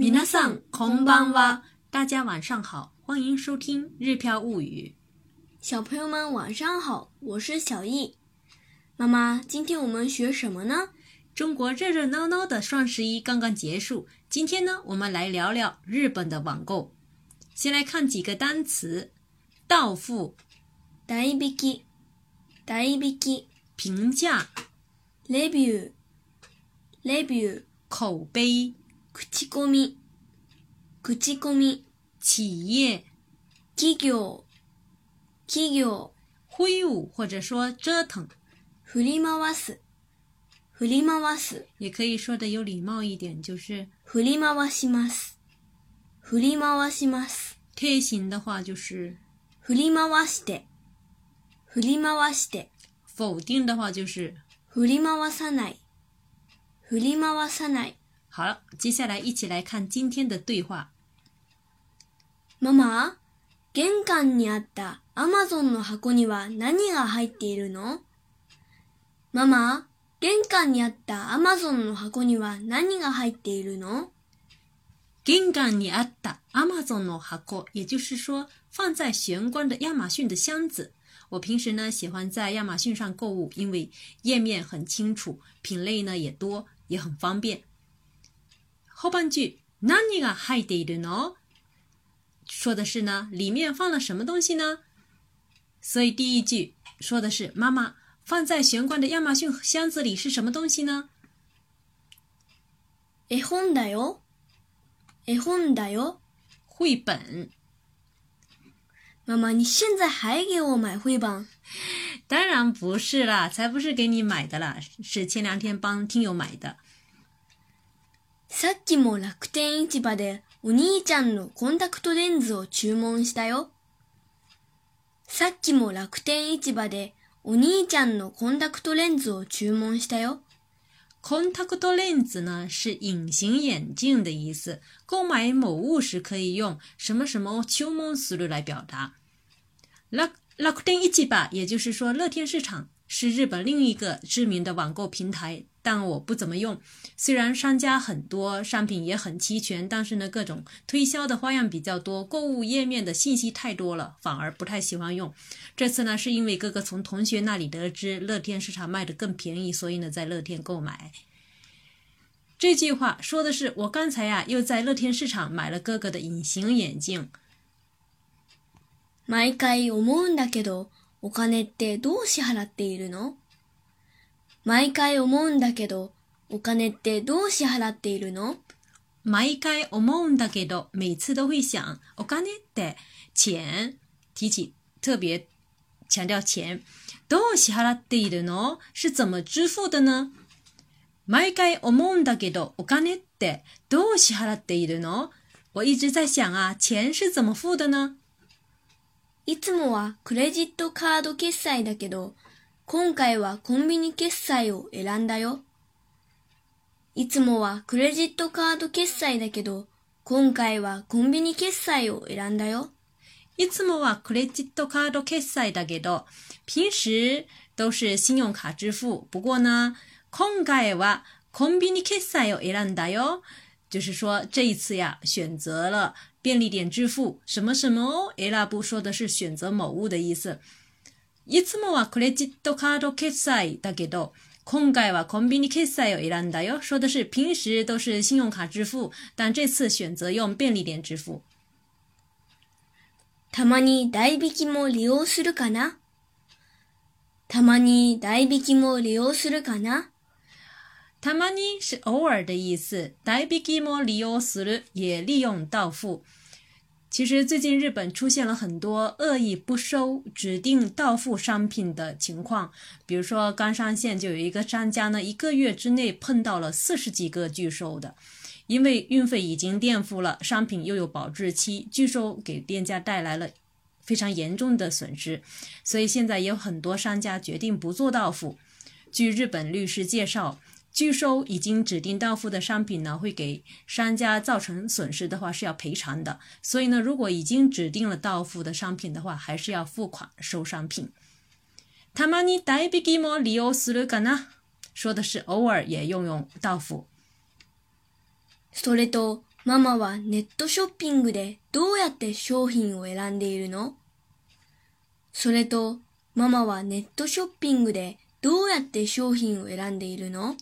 米 i 桑空邦哇，大家晚上好，欢迎收听《日飘物语》。小朋友们晚上好，我是小易妈妈。今天我们学什么呢？中国热热闹闹的双十一刚刚结束，今天呢，我们来聊聊日本的网购。先来看几个单词：到付 d a i b i k 评价レビュー、レビュー、口碑。口コミ、口コミ、企业、企業、企業、挥舞或者说折腾、振り回す、振り回す。也可以说的有礼貌一点，就是振り回します、振り回します。贴心的话就是振り回して、振り回して。否定的话就是振り回さない、振り回さない。好，了，接下来一起来看今天的对话。妈妈，玄关里阿塔亚马逊的盒子，尼瓦，什么？阿塔，妈妈，玄关里阿塔亚马逊的盒子，尼瓦，什么？阿塔，亚马逊的盒子，也就是说，放在玄关的亚马逊的箱子。我平时呢，喜欢在亚马逊上购物，因为页面很清楚，品类呢也多，也很方便。后半句“なにが入っているの？”说的是呢，里面放了什么东西呢？所以第一句说的是妈妈放在玄关的亚马逊箱子里是什么东西呢？絵本だよ，絵本だよ，绘本。妈妈，你现在还给我买绘本？当然不是啦，才不是给你买的啦，是前两天帮听友买的。さっきも楽天市場でお兄ちゃんのコンタクトレンズを注文したよ。さっきも楽天市場でお兄ちゃんのコンタクトレンズを注文したよ。コンタクトレンズ呢是隐形眼镜的意思，購買某物時可以用什么什么注文する来表达。楽楽天市場，也就是说乐天市场。是日本另一个知名的网购平台，但我不怎么用。虽然商家很多，商品也很齐全，但是呢，各种推销的花样比较多，购物页面的信息太多了，反而不太喜欢用。这次呢，是因为哥哥从同学那里得知乐天市场卖的更便宜，所以呢，在乐天购买。这句话说的是我刚才呀，又在乐天市场买了哥哥的隐形眼镜。毎回思うんだけど。お金ってどう支払っているの毎回思うんだけど、お金ってどう支払っているの毎回思うんだけど、每次都会想、お金って钱、提起特別、强调钱、どう支払っているの是怎么支付的呢毎回思うんだけど、お金ってどう支払っているの我一直在想啊，钱是怎么付的呢？いつもはクレジットカード決済だけど、今回はコンビニ決済を選んだよ。いつもはクレジットカード決済だけど、今回はコンビニ決済を選んだよ。いつもはクレジットカード決済だけど、平时都是信用卡支付。不过呢，今回はコンビニ決済を選んだよ。就是说，这一次呀，选择了便利店支付什么什么？伊拉不说的是选择某物的意思。一次嘛，可能几多卡多卡塞大概都，空改嘛，可能比你卡塞有伊拉 nda 哟，说的是平时都是信用卡支付，但这次选择用便利店支付。たまに代引きも利用するかな？たまに代引きも利用するかな？t a m n 是偶尔的意思。代笔寄么利用也利用到付。其实最近日本出现了很多恶意不收指定到付商品的情况。比如说刚上线就有一个商家呢，一个月之内碰到了四十几个拒收的，因为运费已经垫付了，商品又有保质期，拒收给店家带来了非常严重的损失。所以现在也有很多商家决定不做到付。据日本律师介绍。拒收已经指定到付的商品呢，会给商家造成损失的话是要赔偿的。所以呢，如果已经指定了到付的商品的话，还是要付款收商品。他说的是偶尔也用用到付。それとママはネットショッピングでどうやって商品を選んでいるの？それとママはネットショッピングでどうやって商品を選んでいるの？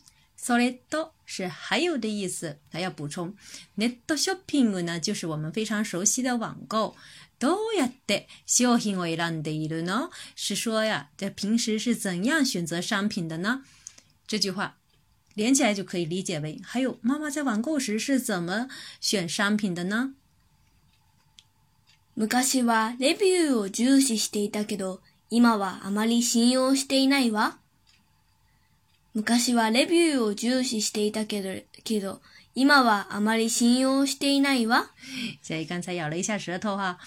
所以多是还有的意思，还要补充。ネットショッピング呢，就是我们非常熟悉的网购。どうやってショッピングをるの？是说呀，这平时是怎样选择商品的呢？这句话连起来就可以理解为：还有妈妈在网购时是怎么选商品的呢？昔はレビューを重視していたけど、今はあまり信用していないわ。昔はレビューを重視していたけど、けど、今はあまり信用していないわ。所 以刚才咬了一下舌头哈。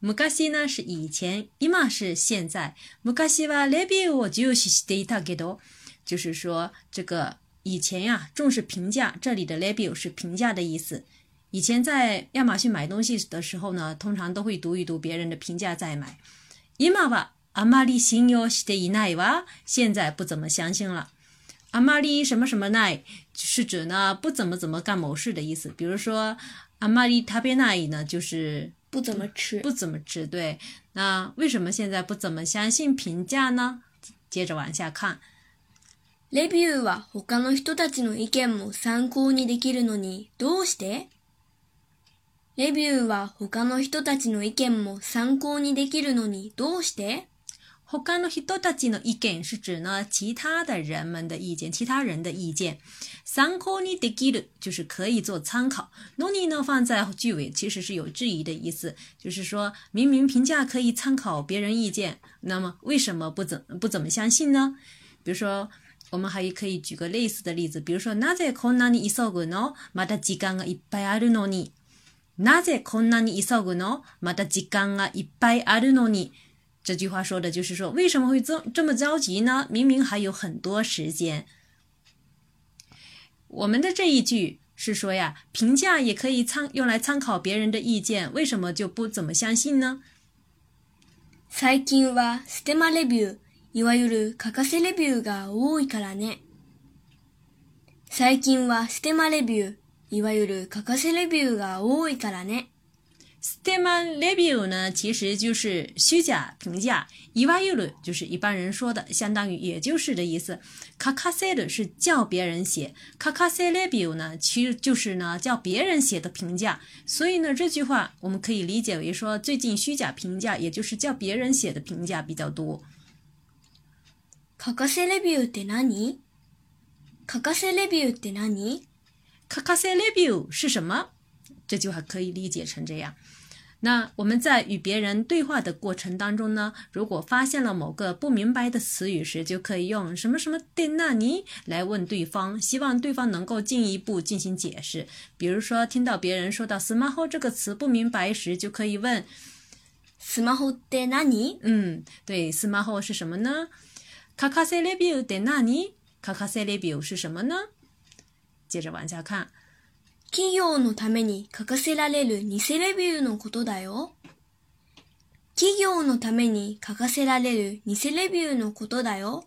昔呢是以前，今是现在。昔はレビューを重視していたけど，就是说这个以前呀、啊、重视评价，这里的 review 是评价的意思。以前在亚马逊买东西的时候呢，通常都会读一读别人的评价再买。今はあまり信用していないわ，现在不怎么相信了。あまり什么什么ない是指呢不怎么怎么干某事的意思。比如说あまり食べない呢就是不怎么吃，不怎么吃。对，那为什么现在不怎么相信评价呢？接着往下看。レビューは他の人たちの意見も参考にできるのにどうしてレビューは他の人たちの意見も参考にできるのにどうして他の人の意見是指呢其他的人们的意见，其他人的意见。参考にできる就是可以做参考。のに呢放在句尾其实是有质疑的意思，就是说明明评价可以参考别人意见，那么为什么不怎不怎么相信呢？比如说，我们还可以举个类似的例子，比如说なぜこんなに急ぐの？また時間がいっぱいあるのに。なぜこんなに急ぐの？また時間がいっぱいあるのに。这句话说的就是说，为什么会这这么着急呢？明明还有很多时间。我们的这一句是说呀，评价也可以参用来参考别人的意见，为什么就不怎么相信呢？最近はステマレビュー、いわゆる欠かせレビューが多いからね。最近はステマレビュー、いわゆる欠かせレビューが多いからね。Steman review 呢，其实就是虚假评价。i w a i 就是一般人说的，相当于也就是的意思。Kakase 是叫别人写，Kakase review 呢，其实就是呢叫别人写的评价。所以呢，这句话我们可以理解为说，最近虚假评价，也就是叫别人写的评价比较多。Kakase review de nani？Kakase review de nani？Kakase review 是什么？这句话可以理解成这样。那我们在与别人对话的过程当中呢，如果发现了某个不明白的词语时，就可以用什么什么的那尼来问对方，希望对方能够进一步进行解释。比如说，听到别人说到スマホ这个词不明白时，就可以问スマホってな嗯，对，スマホ是什么呢？卡卡西レビュってなに？カカセレビュ是什么呢？接着往下看。企業のために書かせられる偽レビューのことだよ。企業のために書かせられる偽レビューのことだよ。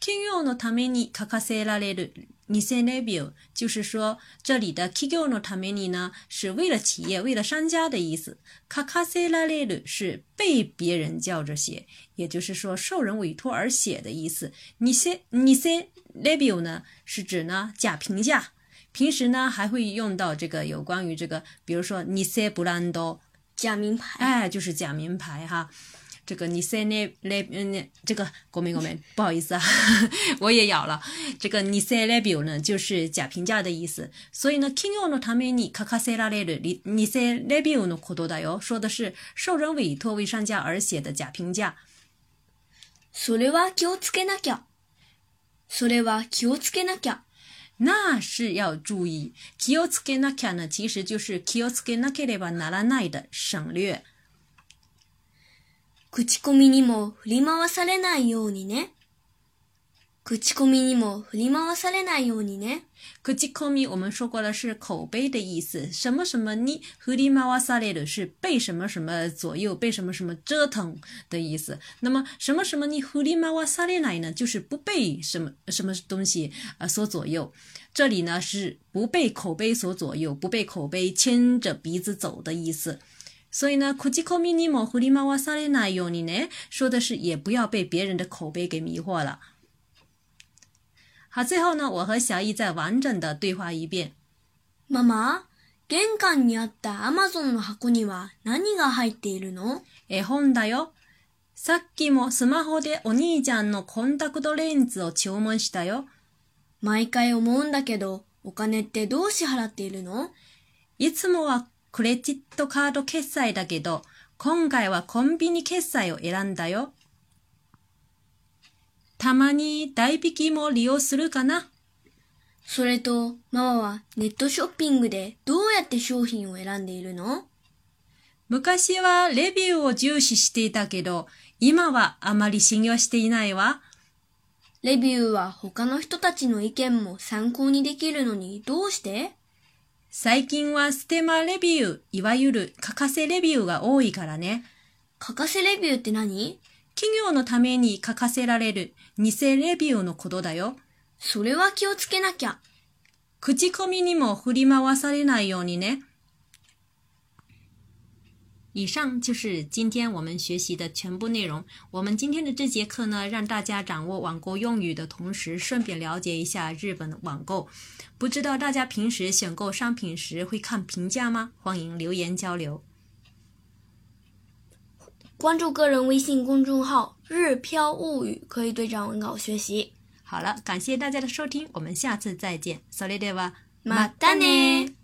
企業のために書かせられる偽レビュー，就是说这里的企業のために呢，是为了企业、为了商家的意思。書かせられる是被别人叫着写，也就是说受人委托而写的意思。偽偽レビュー呢，是指呢假评价。平时呢还会用到这个有关于这个，比如说你塞布兰多假名牌，哎，就是假名牌哈。这个你塞那那嗯，这个国民国民，不好意思啊，我也咬了。这个你塞那表呢，就是假评价的意思。所以呢，企業のために書かせられるに偽レビューのことだよ。说的是受人委托为商家而写的假评价。それは気をつけなきゃ。それは気をつけなきゃ。那是要注意。気をつけなきゃ呢，其实就是気をつけなければならない的省略。口コミにも振り回されないようにね。口コミにも振り回されないようにね。口コミ我们说过的是口碑的意思，什么什么你振り回わされる是被什么什么左右，被什么什么折腾的意思。那么什么什么你振り回わされるない呢？就是不被什么什么东西啊所左右。这里呢是不被口碑所左右，不被口碑牵着鼻子走的意思。所以呢，口コミに尼莫り狸猫されるないよう说的是也不要被别人的口碑给迷惑了。好，最后呢，我和小易再完整的对话一遍。ママ、玄関にあったアマゾンの箱には何が入っているの絵本だよ。さっきもスマホでお兄ちゃんのコンタクトレンズを注文したよ。毎回思うんだけど、お金ってどう支払っているのいつもはクレジットカード決済だけど、今回はコンビニ決済を選んだよ。たまに代引きも利用するかな。それと、ママはネットショッピングでどうやって商品を選んでいるの昔はレビューを重視していたけど、今はあまり信用していないわ。レビューは他の人たちの意見も参考にできるのにどうして最近はステマレビュー、いわゆる欠かせレビューが多いからね。欠かせレビューって何企業のために書かせられる偽レビューのことだよ。それは気をつけなきゃ。口コミにも振り回されないようにね。以上就是今天我们学习的全部内容。我们今天的这节课呢，让大家掌握网购用语的同时，顺便了解一下日本的网购。不知道大家平时选购商品时会看评价吗？欢迎留言交流。关注个人微信公众号“日飘物语”，可以对照文稿学习。好了，感谢大家的收听，我们下次再见。s o では d a またね。